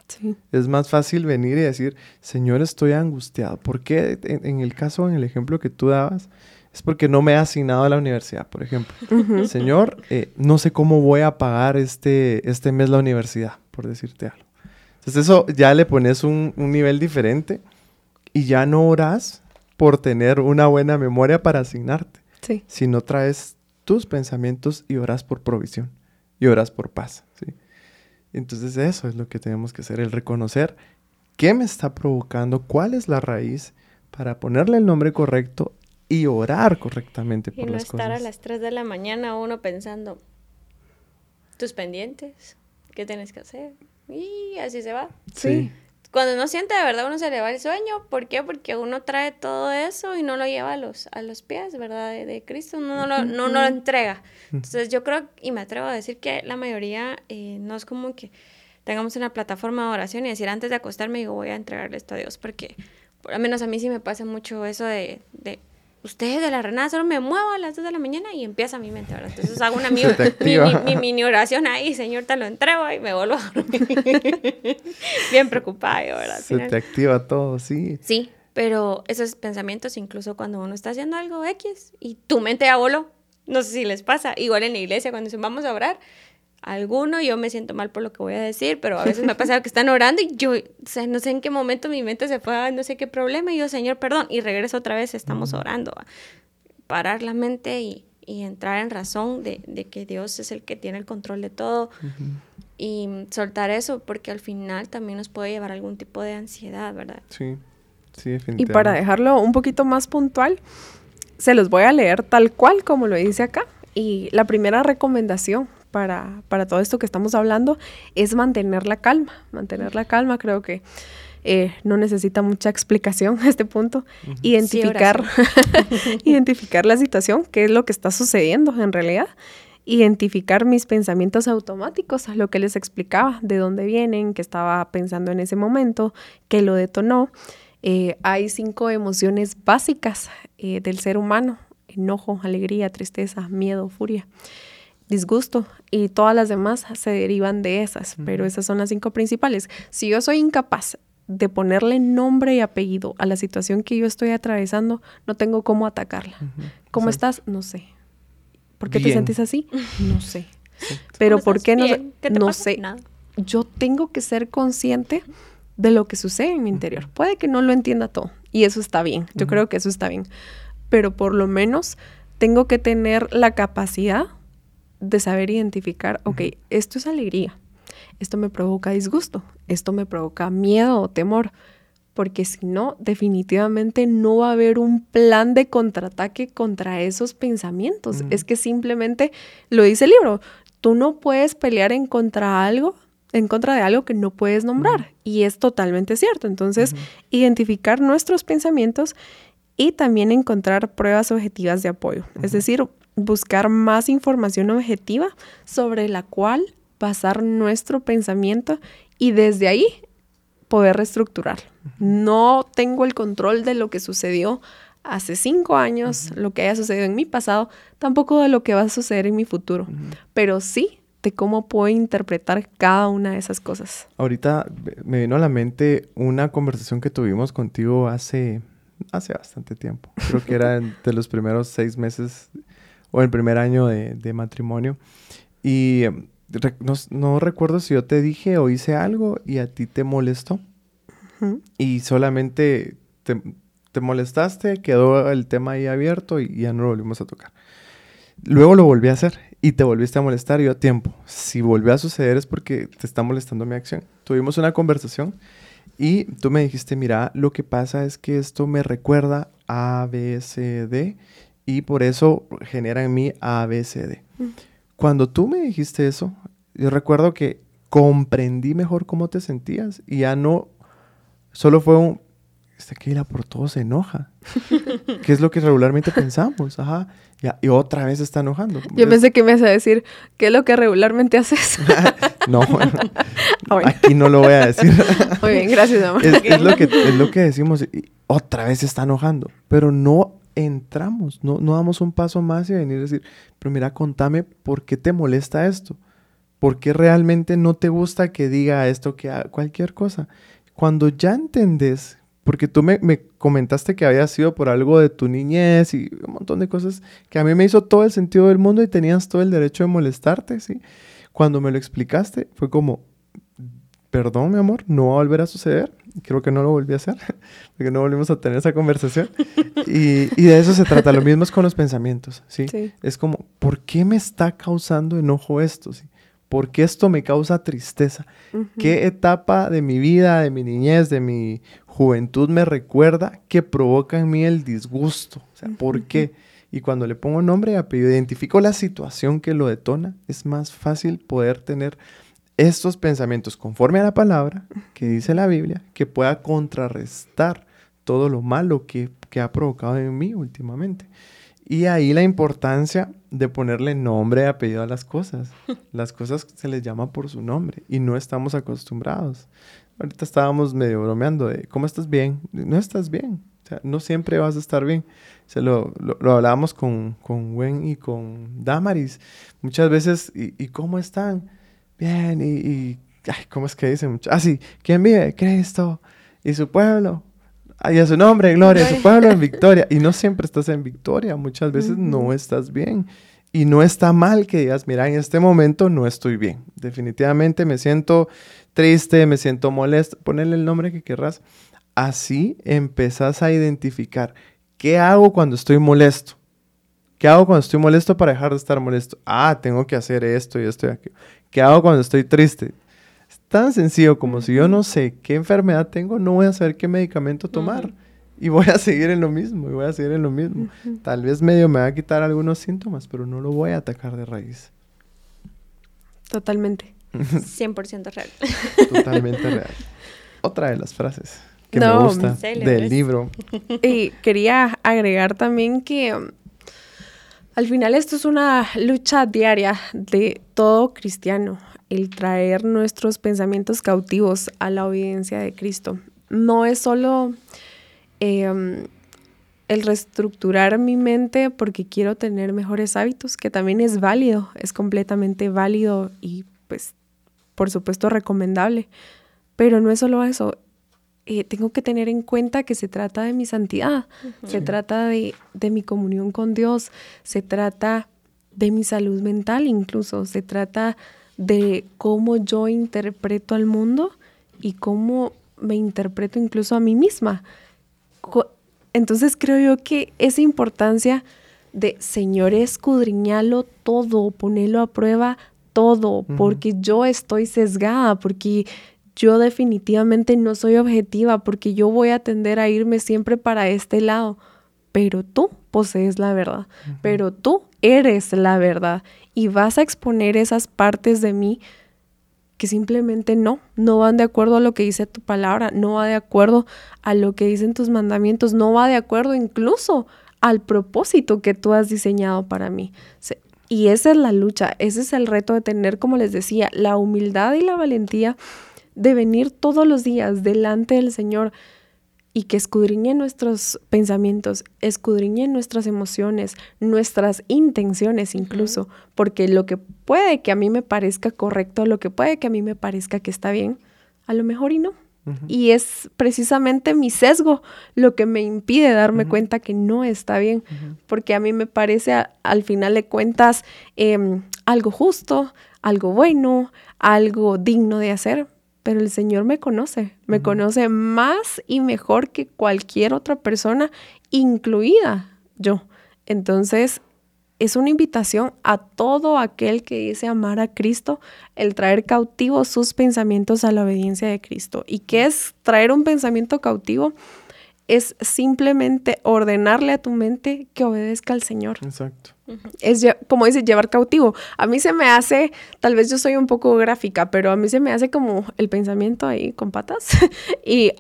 A: Es más fácil venir y decir, Señor, estoy angustiado. ¿Por qué en, el caso, en el ejemplo que tú dabas, es porque no me he asignado a la universidad, por ejemplo. Señor, eh, no sé cómo voy a pagar este, este mes la universidad, por decirte algo. Entonces eso ya le pones un, un nivel diferente y ya no oras por tener una buena memoria para asignarte, sí. sino traes tus pensamientos y oras por provisión y oras por paz. ¿sí? Entonces eso es lo que tenemos que hacer, el reconocer qué me está provocando, cuál es la raíz para ponerle el nombre correcto y orar correctamente
C: por y no estar a las 3 de la mañana uno pensando tus pendientes, qué tienes que hacer y así se va.
A: Sí.
C: Cuando uno siente de verdad, uno se le va el sueño. ¿Por qué? Porque uno trae todo eso y no lo lleva a los, a los pies, ¿verdad? De, Cristo, uno no lo, no, lo entrega. Entonces yo creo, y me atrevo a decir que la mayoría eh, no es como que tengamos una plataforma de oración y decir antes de acostarme, digo, voy a entregarle esto a Dios, porque por lo menos a mí sí me pasa mucho eso de, de ustedes de la Renata solo me muevo a las 2 de la mañana y empieza mi mente, ¿verdad? Entonces hago una <laughs> mi, mi, mini oración ahí, Señor, te lo entrego y me vuelvo a dormir. <laughs> Bien preocupada, ¿verdad?
A: Se te activa todo, sí.
C: Sí, pero esos pensamientos, incluso cuando uno está haciendo algo X y tu mente ya voló, no sé si les pasa, igual en la iglesia, cuando dicen vamos a orar, alguno, yo me siento mal por lo que voy a decir, pero a veces me ha pasado que están orando y yo, o sea, no sé en qué momento mi mente se fue a no sé qué problema y yo, Señor, perdón, y regreso otra vez, estamos orando, a parar la mente y, y entrar en razón de, de, que Dios es el que tiene el control de todo y soltar eso, porque al final también nos puede llevar a algún tipo de ansiedad, ¿verdad?
A: Sí, sí, definitivamente.
B: Y para dejarlo un poquito más puntual, se los voy a leer tal cual como lo dice acá. Y la primera recomendación para, para todo esto que estamos hablando es mantener la calma. Mantener la calma creo que eh, no necesita mucha explicación a <laughs> este punto. Identificar, <laughs> identificar la situación, qué es lo que está sucediendo en realidad. Identificar mis pensamientos automáticos, lo que les explicaba, de dónde vienen, qué estaba pensando en ese momento, qué lo detonó. Eh, hay cinco emociones básicas eh, del ser humano, enojo, alegría, tristeza, miedo, furia disgusto y todas las demás se derivan de esas, pero esas son las cinco principales. Si yo soy incapaz de ponerle nombre y apellido a la situación que yo estoy atravesando, no tengo cómo atacarla. ¿Cómo estás? No sé. ¿Por qué te sientes así? No sé. <laughs> Pero ¿por qué no? no sé. Yo tengo que ser consciente de lo que sucede en mi interior. Puede que no lo entienda todo y eso está bien. Yo creo que eso está bien. Pero por lo menos tengo que tener la capacidad de saber identificar, ok, esto es alegría, esto me provoca disgusto, esto me provoca miedo o temor, porque si no, definitivamente no va a haber un plan de contraataque contra esos pensamientos. Es que simplemente, lo dice el libro, tú no puedes pelear en contra algo, en contra de algo que no puedes nombrar. Y es totalmente cierto. Entonces, identificar nuestros pensamientos y también encontrar pruebas objetivas de apoyo. Es decir, buscar más información objetiva sobre la cual basar nuestro pensamiento y desde ahí poder reestructurar. No tengo el control de lo que sucedió hace cinco años, lo que haya sucedido en mi pasado, tampoco de lo que va a suceder en mi futuro, pero sí de cómo puedo interpretar cada una de esas cosas.
A: Ahorita me vino a la mente una conversación que tuvimos contigo hace, hace bastante tiempo. Creo que era <laughs> de los primeros seis meses o el primer año de, matrimonio. Y no, recuerdo si yo te dije o hice algo y a ti te molestó. Y solamente te, molestaste, quedó el tema ahí abierto y, ya no lo volvimos a tocar. Luego lo volví a hacer y te volviste a molestar yo a tiempo. Si volvió a suceder es porque te está molestando mi acción. Tuvimos una conversación Y tú me dijiste, mira, lo que pasa es que esto me recuerda A, B, C, D y por eso genera en mí A, B, C, D. Mm. Cuando tú me dijiste eso, yo recuerdo que comprendí mejor cómo te sentías y ya no, solo fue un, este Keila por todo se enoja. <laughs> ¿Qué es lo que regularmente pensamos? Ajá. Ya, y otra vez está enojando.
B: Yo pensé que me ibas a decir, ¿qué es lo que regularmente haces? <laughs>
A: no, aquí no lo voy a decir.
B: Muy bien, gracias, amor.
A: Es, lo, que, es lo que decimos, otra vez está enojando, pero no entramos, no, no damos un paso más y venir a decir, pero mira, contame por qué te molesta esto, por qué realmente no te gusta que diga esto, que cualquier cosa. Cuando ya entendés porque tú me, comentaste que había sido por algo de tu niñez y un montón de cosas que a mí me hizo todo el sentido del mundo y tenías todo el derecho de molestarte, ¿sí? Cuando me lo explicaste, fue como, perdón, mi amor, no va a volver a suceder. Creo que no lo volví a hacer, <laughs> porque no volvimos a tener esa conversación. Y, de eso se trata. Lo mismo es con los pensamientos, ¿sí? Es como, ¿por qué me está causando enojo esto? ¿sí? ¿Por qué esto me causa tristeza? ¿Qué etapa de mi vida, de mi niñez, de mi juventud me recuerda que provoca en mí el disgusto. O sea, ¿por qué? Y cuando le pongo nombre y apellido, identifico la situación que lo detona, es más fácil poder tener estos pensamientos conforme a la palabra que dice la Biblia, que pueda contrarrestar todo lo malo que, que ha provocado en mí últimamente. Y ahí la importancia de ponerle nombre y apellido a las cosas. <laughs> Las cosas se les llama por su nombre y no estamos acostumbrados. Ahorita estábamos medio bromeando de, ¿cómo estás bien? No estás bien. O sea, no siempre vas a estar bien. Se lo, lo, hablábamos con, con Gwen y con Damaris. Muchas veces, ¿y, cómo están? Bien, y, ay, ¿cómo es que dicen? Ah, sí, ¿quién vive? Cristo. ¿Y su pueblo? Ay, a su nombre, gloria, su pueblo en <laughs> victoria. Y no siempre estás en victoria, muchas veces no estás bien. Y no está mal que digas, mira, en este momento no estoy bien. Definitivamente me siento triste, me siento molesto. Ponle el nombre que querrás. Así empezás a identificar qué hago cuando estoy molesto. ¿Qué hago cuando estoy molesto para dejar de estar molesto? Ah, tengo que hacer esto y esto y aquello. ¿Qué hago cuando estoy triste? Es tan sencillo como si yo no sé qué enfermedad tengo, no voy a saber qué medicamento tomar y voy a seguir en lo mismo, y voy a seguir en lo mismo. Tal vez medio me va a quitar algunos síntomas, pero no lo voy a atacar de raíz.
B: Totalmente. <laughs>
C: 100% real.
A: Totalmente real. Otra de las frases que me gusta del libro.
B: Y quería agregar también que um, al final esto es una lucha diaria de todo cristiano, el traer nuestros pensamientos cautivos a la obediencia de Cristo. No es solo Em, el reestructurar mi mente porque quiero tener mejores hábitos, que también es válido, es completamente válido y pues por supuesto recomendable. Pero no es solo eso, eh, tengo que tener en cuenta que se trata de mi santidad, se trata de, de, mi comunión con Dios, se trata de mi salud mental incluso, se trata de cómo yo interpreto al mundo y cómo me interpreto incluso a mí misma. Entonces creo yo que esa importancia de, Señor, escudriñalo todo, ponelo a prueba todo, porque yo estoy sesgada, porque yo definitivamente no soy objetiva, porque yo voy a tender a irme siempre para este lado. Pero tú posees la verdad, pero tú eres la verdad y vas a exponer esas partes de mí que simplemente no, no van de acuerdo a lo que dice tu palabra, no va de acuerdo a lo que dicen tus mandamientos, no va de acuerdo incluso al propósito que tú has diseñado para mí. Y esa es la lucha, ese es el reto de tener, como les decía, la humildad y la valentía de venir todos los días delante del Señor y que escudriñe nuestros pensamientos, escudriñe nuestras emociones, nuestras intenciones incluso, porque lo que puede que a mí me parezca correcto, lo que puede que a mí me parezca que está bien, a lo mejor y no. Y es precisamente mi sesgo lo que me impide darme cuenta que no está bien, porque a mí me parece al final de cuentas em, algo justo, algo bueno, algo digno de hacer, pero el Señor me conoce, me conoce más y mejor que cualquier otra persona, incluida yo. Entonces, es una invitación a todo aquel que dice amar a Cristo, el traer cautivo sus pensamientos a la obediencia de Cristo. ¿Y qué es traer un pensamiento cautivo? Es simplemente ordenarle a tu mente que obedezca al Señor.
A: Exacto.
B: Es como dice, llevar cautivo. A mí se me hace, tal vez yo soy un poco gráfica, pero a mí se me hace como el pensamiento ahí con patas <laughs> y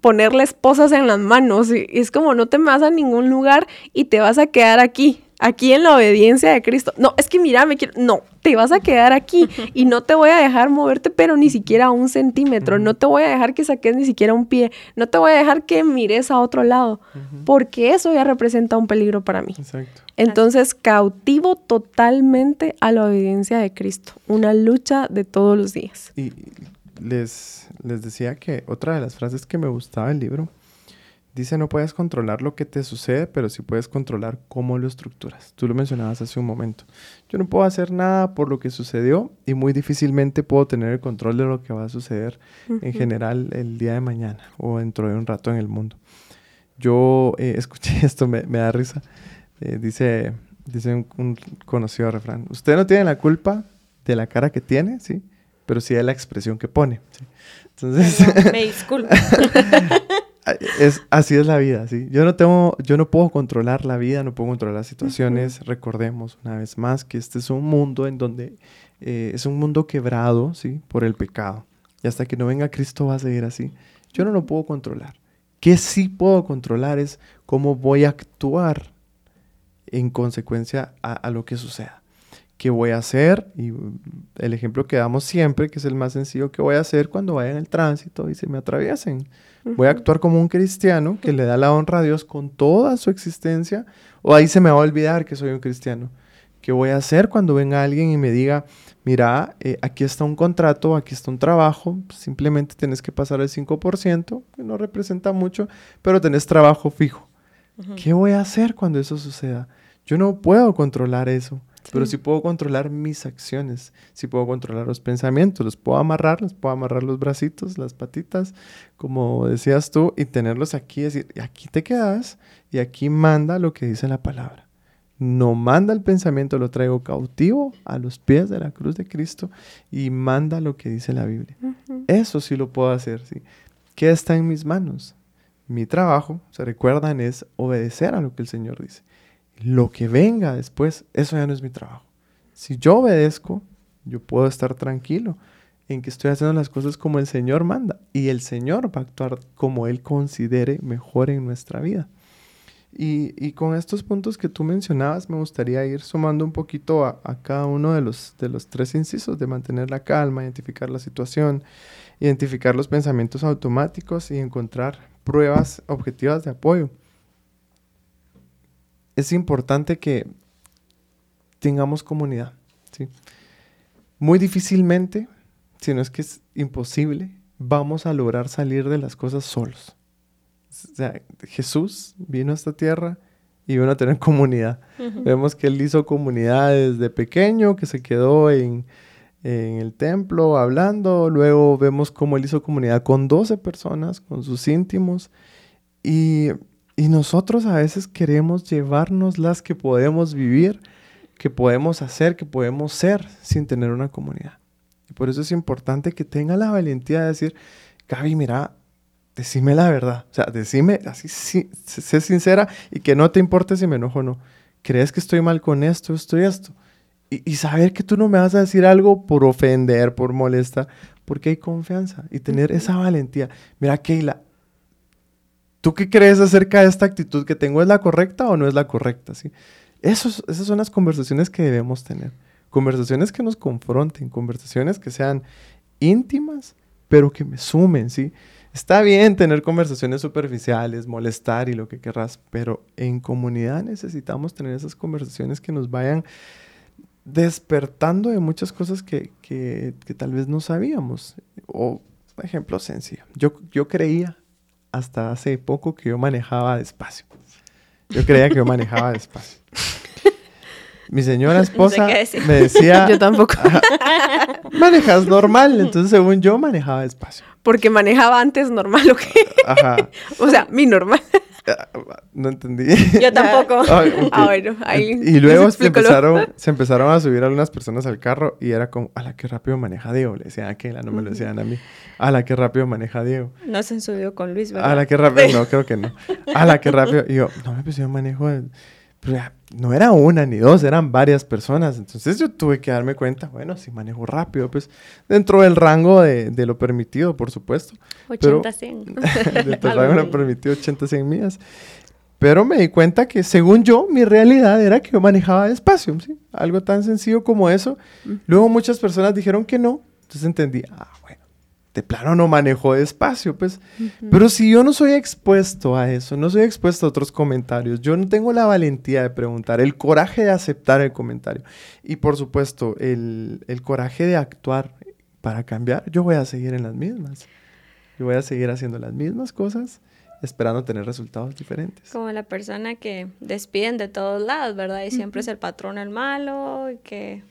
B: ponerle esposas en las manos. Y es como no te vas a ningún lugar y te vas a quedar aquí aquí en la obediencia de Cristo. No, es que mira, me quiero, no, te vas a quedar aquí <laughs> y no te voy a dejar moverte, pero ni siquiera un centímetro, no te voy a dejar que saques ni siquiera un pie, no te voy a dejar que mires a otro lado, porque eso ya representa un peligro para mí. Exacto. Entonces, cautivo totalmente a la obediencia de Cristo, una lucha de todos los días.
A: Y les, les decía que otra de las frases que me gustaba del libro Dice, no puedes controlar lo que te sucede, pero sí puedes controlar cómo lo estructuras. Tú lo mencionabas hace un momento. Yo no puedo hacer nada por lo que sucedió y muy difícilmente puedo tener el control de lo que va a suceder en general el día de mañana o dentro de un rato en el mundo. Yo eh, <laughs> escuché esto, me, da risa. Eh, dice dice un, conocido refrán, usted no tiene la culpa de la cara que tiene, ¿sí? Pero sí de la expresión que pone.
C: Entonces... me disculpo. <laughs> <laughs>
A: es, así es la vida, ¿sí? Yo no tengo, yo no puedo controlar la vida, no puedo controlar las situaciones. Recordemos una vez más que este es un mundo en donde eh, es un mundo quebrado, ¿sí? Por el pecado. Y hasta que no venga Cristo va a seguir así. Yo no lo puedo controlar. ¿Qué sí puedo controlar es cómo voy a actuar en consecuencia a, a lo que suceda. ¿Qué voy a hacer? Y el ejemplo que damos siempre, que es el más sencillo, ¿qué voy a hacer cuando vaya en el tránsito y se me atraviesen? Voy a actuar como un cristiano que le da la honra a Dios con toda su existencia. O ahí se me va a olvidar que soy un cristiano. ¿Qué voy a hacer cuando venga alguien y me diga, mira, eh, aquí está un contrato, aquí está un trabajo, simplemente tienes que pasar el 5%, que no representa mucho, pero tenés trabajo fijo. ¿Qué voy a hacer cuando eso suceda? Yo no puedo controlar eso. Pero sí puedo controlar mis acciones, sí puedo controlar los pensamientos, los puedo amarrar, los puedo amarrar los bracitos, las patitas, como decías tú, y tenerlos aquí, decir, aquí te quedas y aquí manda lo que dice la palabra. No manda el pensamiento, lo traigo cautivo a los pies de la cruz de Cristo y manda lo que dice la Biblia. Eso sí lo puedo hacer, ¿sí? ¿Qué está en mis manos? Mi trabajo, se recuerdan, es obedecer a lo que el Señor dice lo que venga después, eso ya no es mi trabajo. Si yo obedezco, yo puedo estar tranquilo en que estoy haciendo las cosas como el Señor manda y el Señor va a actuar como Él considere mejor en nuestra vida. Y, con estos puntos que tú mencionabas, me gustaría ir sumando un poquito a, a, cada uno de los, de los tres incisos de mantener la calma, identificar la situación, identificar los pensamientos automáticos y encontrar pruebas objetivas de apoyo es importante que tengamos comunidad. ¿sí? Muy difícilmente, si no es que es imposible, vamos a lograr salir de las cosas solos. O sea, Jesús vino a esta tierra y vino a tener <laughs> comunidad. Vemos que él hizo comunidad desde pequeño, que se quedó en, en, el templo hablando. Luego vemos cómo él hizo comunidad con 12 personas, con sus íntimos. Y y nosotros a veces queremos llevarnos las que podemos vivir, que podemos hacer, que podemos ser sin tener una comunidad. Y por eso es importante que tenga la valentía de decir, Gaby, mira, decime la verdad. O sea, decime así, sé sincera y que no te importe si me enojo o no. ¿Crees que estoy mal con esto, esto y esto? Y, y saber que tú no me vas a decir algo por ofender, por molestar, porque hay confianza y tener esa valentía. Mira, Keila, ¿Tú qué crees acerca de esta actitud que tengo? ¿Es la correcta o no es la correcta? ¿sí? esas son las conversaciones que debemos tener. Conversaciones que nos confronten, conversaciones que sean íntimas, pero que me sumen, ¿sí? Está bien tener conversaciones superficiales, molestar y lo que querrás, pero en comunidad necesitamos tener esas conversaciones que nos vayan despertando de muchas cosas que, que, que tal vez no sabíamos. O, ejemplo sencillo, yo, yo creía hasta hace poco que yo manejaba despacio. Yo creía que yo manejaba despacio. Mi señora esposa me decía... <laughs>
B: Yo tampoco. <laughs>
A: Manejas normal. Entonces, según yo, manejaba despacio.
B: Porque manejaba antes normal, ¿o qué? Ajá. <laughs> o sea, mi normal.
A: Ah, no entendí.
C: Yo tampoco.
B: Ah, bueno, ahí.
A: Y luego se empezaron, se empezaron a subir algunas personas al carro y era como, a la que rápido maneja Diego. Le decían a aquella, no me lo decían a mí. A la que rápido maneja Diego.
C: No se subió con Luis, ¿verdad?
A: A la que rápido, no, creo que no. <laughs> A la que rápido. Y yo, no me pues yo manejo. Pero ya, no era una ni dos, eran varias personas. Entonces yo tuve que darme cuenta, bueno, si manejo rápido, pues dentro del rango de, de lo permitido, por supuesto.
C: 80, 100. <laughs>
A: dentro del rango lo permitido 80, 100 millas. Pero me di cuenta que según yo, mi realidad era que yo manejaba despacio, ¿sí? Algo tan sencillo como eso. Luego muchas personas dijeron que no. Entonces entendí, ah, de plano no manejo despacio, pues. Pero si yo no soy expuesto a eso, no soy expuesto a otros comentarios, yo no tengo la valentía de preguntar, el coraje de aceptar el comentario y por supuesto el, el coraje de actuar para cambiar, yo voy a seguir en las mismas. Yo voy a seguir haciendo las mismas cosas esperando tener resultados diferentes.
C: Como la persona que despiden de todos lados, ¿verdad? Y siempre es el patrón el malo, y que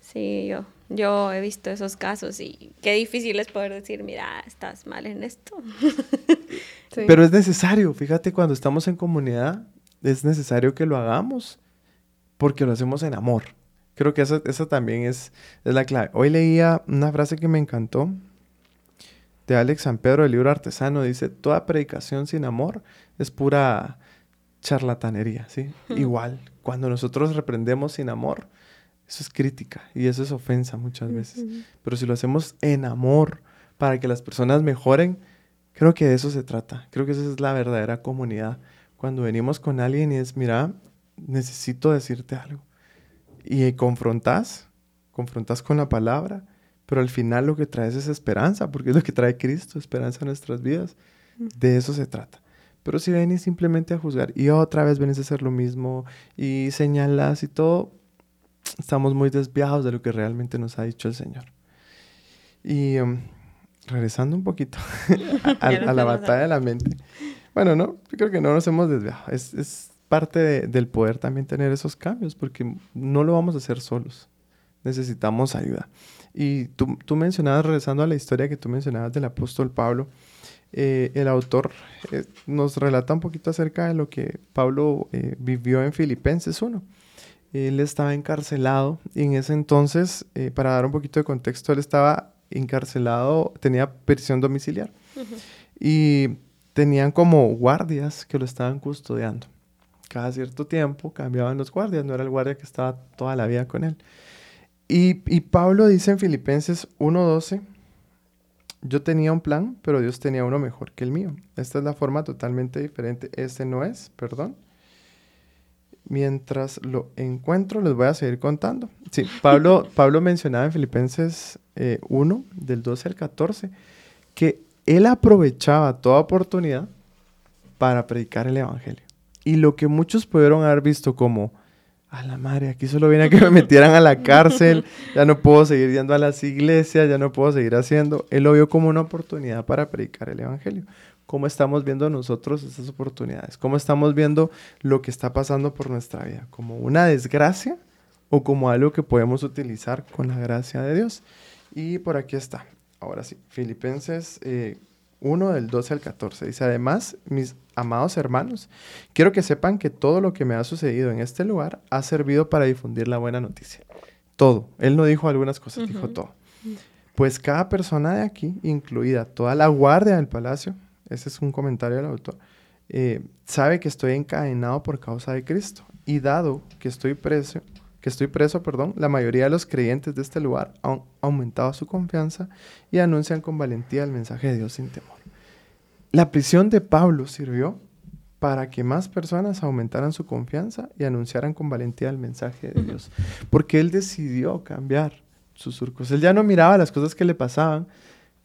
C: sí, yo, yo he visto esos casos y qué difícil es poder decir, mira, estás mal en esto. <laughs>
A: Pero es necesario, fíjate, cuando estamos en comunidad, es necesario que lo hagamos porque lo hacemos en amor. Creo que eso, eso también es, es la clave. Hoy leía una frase que me encantó de Alex San Pedro del libro Artesano. Dice, toda predicación sin amor es pura charlatanería, ¿sí? <laughs> Igual, cuando nosotros reprendemos sin amor, eso es crítica y eso es ofensa muchas veces. Pero si lo hacemos en amor para que las personas mejoren, creo que de eso se trata. Creo que esa es la verdadera comunidad. Cuando venimos con alguien y es, mira, necesito decirte algo. Y confrontas, confrontas con la palabra, pero al final lo que traes es esperanza, porque es lo que trae Cristo, esperanza en nuestras vidas. De eso se trata. Pero si venís simplemente a juzgar y otra vez venís a hacer lo mismo y señalas y todo, estamos muy desviados de lo que realmente nos ha dicho el Señor. Y um, regresando un poquito <laughs> a, la batalla de la mente. Bueno, no, yo creo que no nos hemos desviado. Es, es parte del poder también tener esos cambios, porque no lo vamos a hacer solos. Necesitamos ayuda. Y tú, tú mencionabas, regresando a la historia que tú mencionabas del apóstol Pablo, eh, el autor eh, nos relata un poquito acerca de lo que Pablo eh, vivió en Filipenses 1 él estaba encarcelado y en ese entonces, eh, para dar un poquito de contexto, él estaba encarcelado, tenía prisión domiciliar y tenían como guardias que lo estaban custodiando. Cada cierto tiempo cambiaban los guardias, no era el guardia que estaba toda la vida con él. Y, y Pablo dice en Filipenses 1.12, yo tenía un plan, pero Dios tenía uno mejor que el mío. Esta es la forma totalmente diferente. Este no es, perdón mientras lo encuentro, les voy a seguir contando. Sí, Pablo, <laughs> Pablo mencionaba en Filipenses 1, eh, del 12 al 14, que él aprovechaba toda oportunidad para predicar el Evangelio. Y lo que muchos pudieron haber visto como, a la madre, aquí solo viene a que me <laughs> metieran a la cárcel, ya no puedo seguir yendo a las iglesias, ya no puedo seguir haciendo, él lo vio como una oportunidad para predicar el Evangelio cómo estamos viendo nosotros esas oportunidades, cómo estamos viendo lo que está pasando por nuestra vida, como una desgracia o como algo que podemos utilizar con la gracia de Dios. Y por aquí está, ahora sí, Filipenses 1 eh, del 12 al 14. Dice, además, mis amados hermanos, quiero que sepan que todo lo que me ha sucedido en este lugar ha servido para difundir la buena noticia. Todo. Él no dijo algunas cosas, dijo todo. Pues cada persona de aquí, incluida toda la guardia del palacio, ese es un comentario del autor, eh, sabe que estoy encadenado por causa de Cristo. Y dado que estoy preso, que estoy preso, perdón, la mayoría de los creyentes de este lugar han aumentado su confianza y anuncian con valentía el mensaje de Dios sin temor. La prisión de Pablo sirvió para que más personas aumentaran su confianza y anunciaran con valentía el mensaje de Dios, porque él decidió cambiar sus surcos. Él ya no miraba las cosas que le pasaban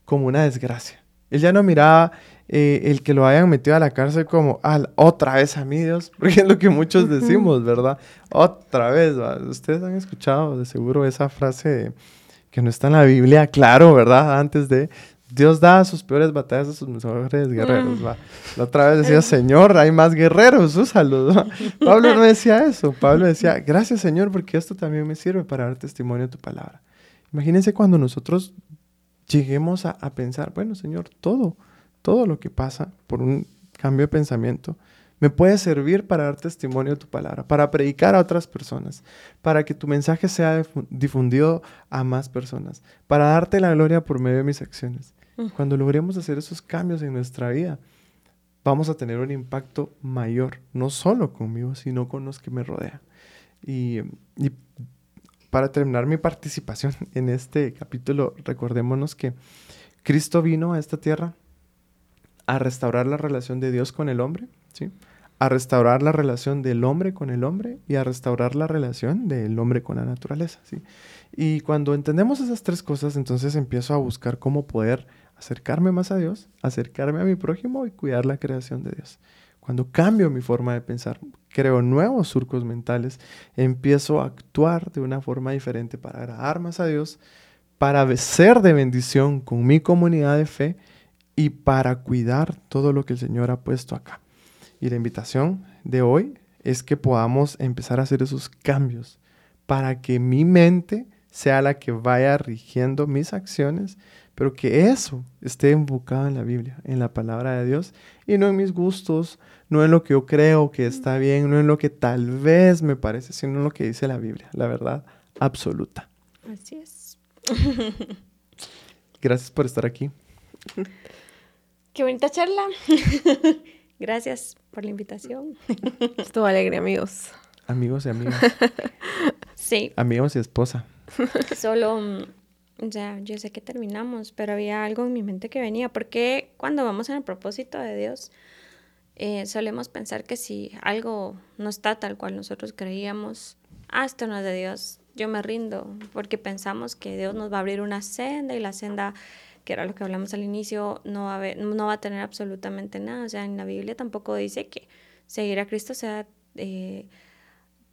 A: como una desgracia. Él ya no miraba eh, el que lo hayan metido a la cárcel como, ah, otra vez a mí Dios, <laughs> porque es lo que muchos decimos, ¿verdad? Otra vez, ustedes han escuchado de seguro esa frase que no está en la Biblia, claro, ¿verdad? Antes de, Dios da sus peores batallas a sus mejores guerreros, ¿va? La otra vez decía, Señor, hay más guerreros, úsalos, <laughs> Pablo no decía eso, Pablo decía, gracias Señor, porque esto también me sirve para dar testimonio de tu palabra. Imagínense cuando nosotros lleguemos a, a pensar, bueno, Señor, todo, todo lo que pasa por un cambio de pensamiento, me puede servir para dar testimonio de tu palabra, para predicar a otras personas, para que tu mensaje sea difundido a más personas, para darte la gloria por medio de mis acciones. Cuando logremos hacer esos cambios en nuestra vida, vamos a tener un impacto mayor, no solo conmigo, sino con los que me rodean. Y, y para terminar mi participación <laughs> en este capítulo, recordémonos que Cristo vino a esta tierra a restaurar la relación de Dios con el hombre, ¿sí? a restaurar la relación del hombre con el hombre y a restaurar la relación del hombre con la naturaleza. ¿sí? Y cuando entendemos esas tres cosas, entonces empiezo a buscar cómo poder acercarme más a Dios, acercarme a mi prójimo y cuidar la creación de Dios. Cuando cambio mi forma de pensar, creo nuevos surcos mentales, empiezo a actuar de una forma diferente para agradar más a Dios, para ser de bendición con mi comunidad de fe y para cuidar todo lo que el Señor ha puesto acá. Y la invitación de hoy es que podamos empezar a hacer esos cambios para que mi mente sea la que vaya rigiendo mis acciones pero que eso esté enfocado en la Biblia, en la palabra de Dios, y no en mis gustos, no en lo que yo creo que está bien, no en lo que tal vez me parece, sino en lo que dice la Biblia, la verdad absoluta.
C: Así es.
A: Gracias por estar aquí. <laughs>
C: Qué bonita charla. <laughs> Gracias por la invitación. <laughs>
B: Estuvo alegre, amigos.
A: Amigos y amigas.
C: Sí.
A: Amigos y esposa.
C: Solo mm, o sea, yo sé que terminamos, pero había algo en mi mente que venía, porque cuando vamos en el propósito de Dios, eh, solemos pensar que si algo no está tal cual nosotros creíamos, ah, esto no es de Dios, yo me rindo, porque pensamos que Dios nos va a abrir una senda y la senda, que era lo que hablamos al inicio, no va a, no va a tener absolutamente nada. O sea, en la Biblia tampoco dice que seguir a Cristo sea... Eh,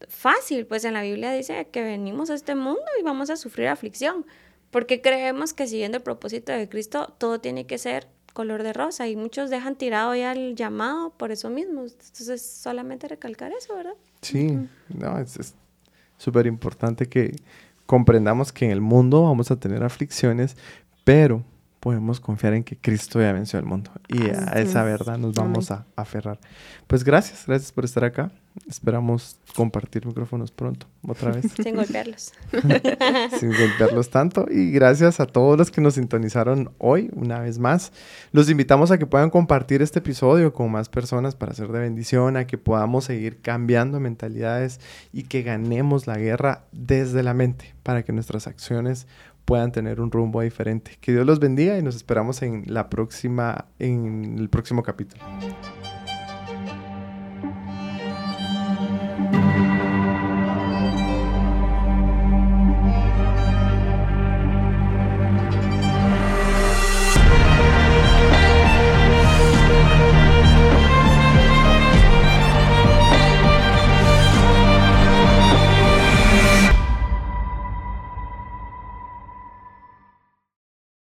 C: fácil, pues en la Biblia dice que venimos a este mundo y vamos a sufrir aflicción, porque creemos que siguiendo el propósito de Cristo todo tiene que ser color de rosa y muchos dejan tirado ya el llamado por eso mismo. Entonces, solamente recalcar eso, ¿verdad?
A: Sí, no, es súper importante que comprendamos que en el mundo vamos a tener aflicciones, pero podemos confiar en que Cristo ya venció el mundo y a esa verdad nos vamos a aferrar. Pues gracias, gracias por estar acá. Esperamos compartir micrófonos pronto, otra vez. <laughs>
C: Sin golpearlos. <laughs>
A: Sin golpearlos tanto. Y gracias a todos los que nos sintonizaron hoy, una vez más. Los invitamos a que puedan compartir este episodio con más personas para ser de bendición, a que podamos seguir cambiando mentalidades y que ganemos la guerra desde la mente para que nuestras acciones puedan tener un rumbo diferente. Que Dios los bendiga y nos esperamos en la próxima, en el próximo capítulo.